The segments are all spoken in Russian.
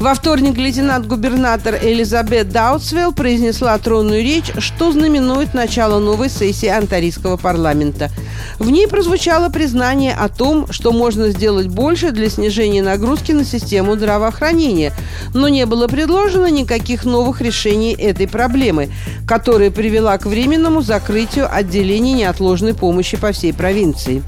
Во вторник лейтенант-губернатор Элизабет Даутсвелл произнесла тронную речь, что знаменует начало новой сессии Антарийского парламента. В ней прозвучало признание о том, что можно сделать больше для снижения нагрузки на систему здравоохранения, но не было предложено никаких новых решений этой проблемы, которая привела к временному закрытию отделений неотложной помощи по всей провинции.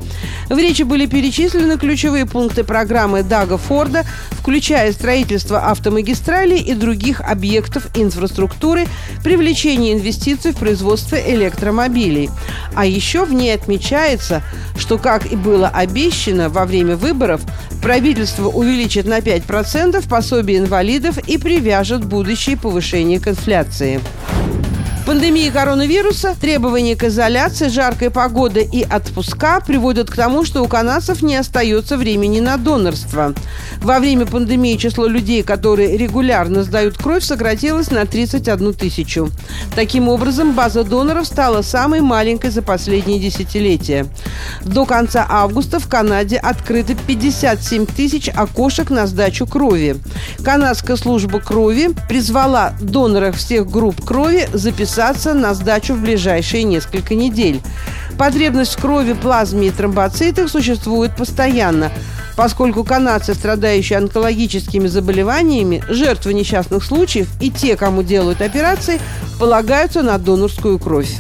В речи были перечислены ключевые пункты программы Дага Форда, включая строительство автомагистралей и других объектов инфраструктуры, привлечение инвестиций в производство электромобилей. А еще в ней отмечается, что, как и было обещано во время выборов, правительство увеличит на 5% пособие инвалидов и привяжет будущее повышение к инфляции. Пандемия коронавируса, требования к изоляции, жаркая погода и отпуска приводят к тому, что у канадцев не остается времени на донорство. Во время пандемии число людей, которые регулярно сдают кровь, сократилось на 31 тысячу. Таким образом, база доноров стала самой маленькой за последние десятилетия. До конца августа в Канаде открыто 57 тысяч окошек на сдачу крови. Канадская служба крови призвала доноров всех групп крови записать записаться на сдачу в ближайшие несколько недель. Потребность в крови, плазме и тромбоцитах существует постоянно, поскольку канадцы, страдающие онкологическими заболеваниями, жертвы несчастных случаев и те, кому делают операции, полагаются на донорскую кровь.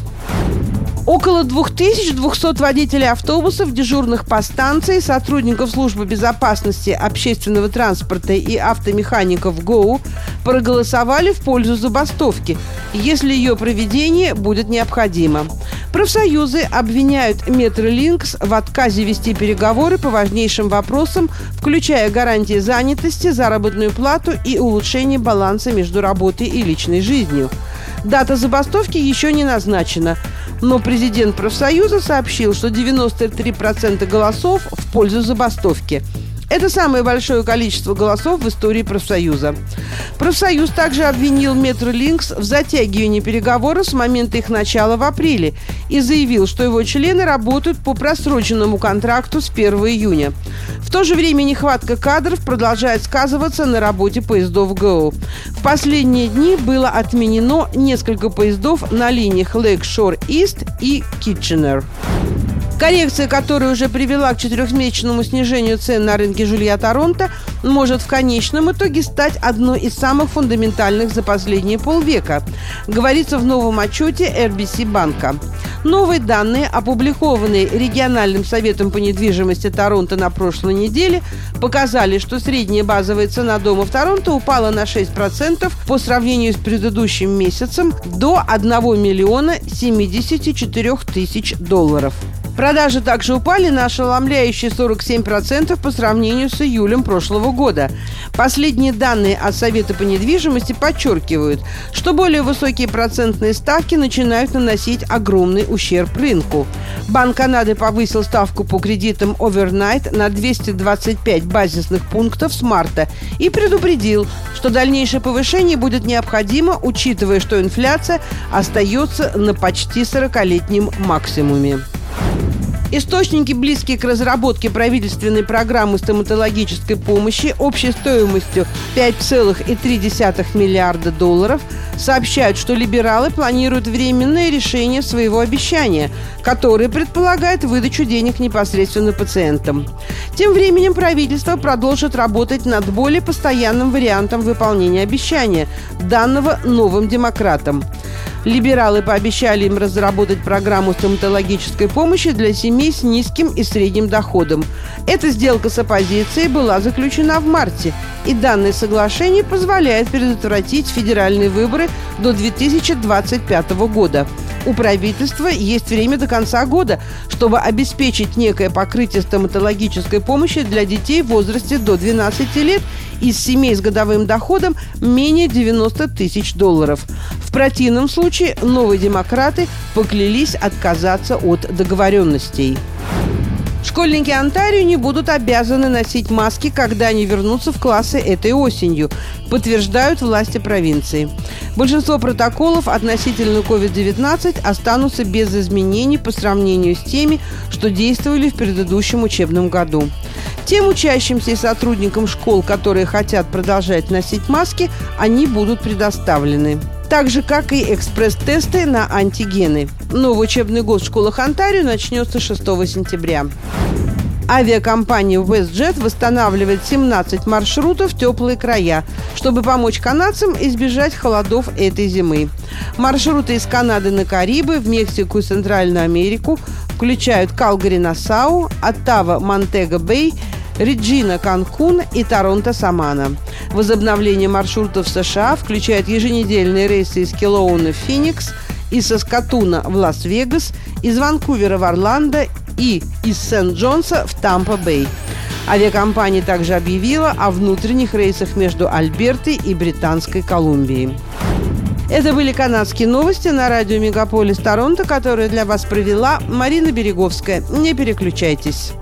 Около 2200 водителей автобусов, дежурных по станции, сотрудников службы безопасности общественного транспорта и автомехаников ГОУ проголосовали в пользу забастовки, если ее проведение будет необходимо. Профсоюзы обвиняют Метролинкс в отказе вести переговоры по важнейшим вопросам, включая гарантии занятости, заработную плату и улучшение баланса между работой и личной жизнью. Дата забастовки еще не назначена – но президент профсоюза сообщил, что 93% голосов в пользу забастовки – это самое большое количество голосов в истории профсоюза. Профсоюз также обвинил Метролинкс в затягивании переговоров с момента их начала в апреле и заявил, что его члены работают по просроченному контракту с 1 июня. В то же время нехватка кадров продолжает сказываться на работе поездов ГО. В последние дни было отменено несколько поездов на линиях Лейк-Шор Ист и Китченер. Коррекция, которая уже привела к четырехмесячному снижению цен на рынке жилья Торонто, может в конечном итоге стать одной из самых фундаментальных за последние полвека, говорится в новом отчете RBC банка. Новые данные, опубликованные региональным советом по недвижимости Торонто на прошлой неделе, показали, что средняя базовая цена дома в Торонто упала на 6% по сравнению с предыдущим месяцем до 1 миллиона 74 тысяч долларов. Продажи также упали на ошеломляющие 47% по сравнению с июлем прошлого года. Последние данные от Совета по недвижимости подчеркивают, что более высокие процентные ставки начинают наносить огромный ущерб рынку. Банк Канады повысил ставку по кредитам Overnight на 225 базисных пунктов с марта и предупредил, что дальнейшее повышение будет необходимо, учитывая, что инфляция остается на почти 40-летнем максимуме. Источники, близкие к разработке правительственной программы стоматологической помощи общей стоимостью 5,3 миллиарда долларов, сообщают, что либералы планируют временное решение своего обещания, которое предполагает выдачу денег непосредственно пациентам. Тем временем правительство продолжит работать над более постоянным вариантом выполнения обещания, данного новым демократам. Либералы пообещали им разработать программу стоматологической помощи для семей с низким и средним доходом. Эта сделка с оппозицией была заключена в марте, и данное соглашение позволяет предотвратить федеральные выборы до 2025 года. У правительства есть время до конца года, чтобы обеспечить некое покрытие стоматологической помощи для детей в возрасте до 12 лет из семей с годовым доходом менее 90 тысяч долларов. В противном случае новые демократы поклялись отказаться от договоренностей. Школьники Онтарио не будут обязаны носить маски, когда они вернутся в классы этой осенью, подтверждают власти провинции. Большинство протоколов относительно COVID-19 останутся без изменений по сравнению с теми, что действовали в предыдущем учебном году. Тем учащимся и сотрудникам школ, которые хотят продолжать носить маски, они будут предоставлены так же, как и экспресс-тесты на антигены. Новый учебный год в школах Онтарио начнется 6 сентября. Авиакомпания WestJet восстанавливает 17 маршрутов в теплые края, чтобы помочь канадцам избежать холодов этой зимы. Маршруты из Канады на Карибы, в Мексику и Центральную Америку включают Калгари-Нассау, Оттава-Монтего-Бэй, Реджина Канкун и Торонто Самана. Возобновление маршрутов США включает еженедельные рейсы из Келоуны в Феникс, из Саскатуна в Лас-Вегас, из Ванкувера в Орландо и из Сент-Джонса в Тампа-Бэй. Авиакомпания также объявила о внутренних рейсах между Альбертой и Британской Колумбией. Это были канадские новости на радио Мегаполис Торонто, которые для вас провела Марина Береговская. Не переключайтесь.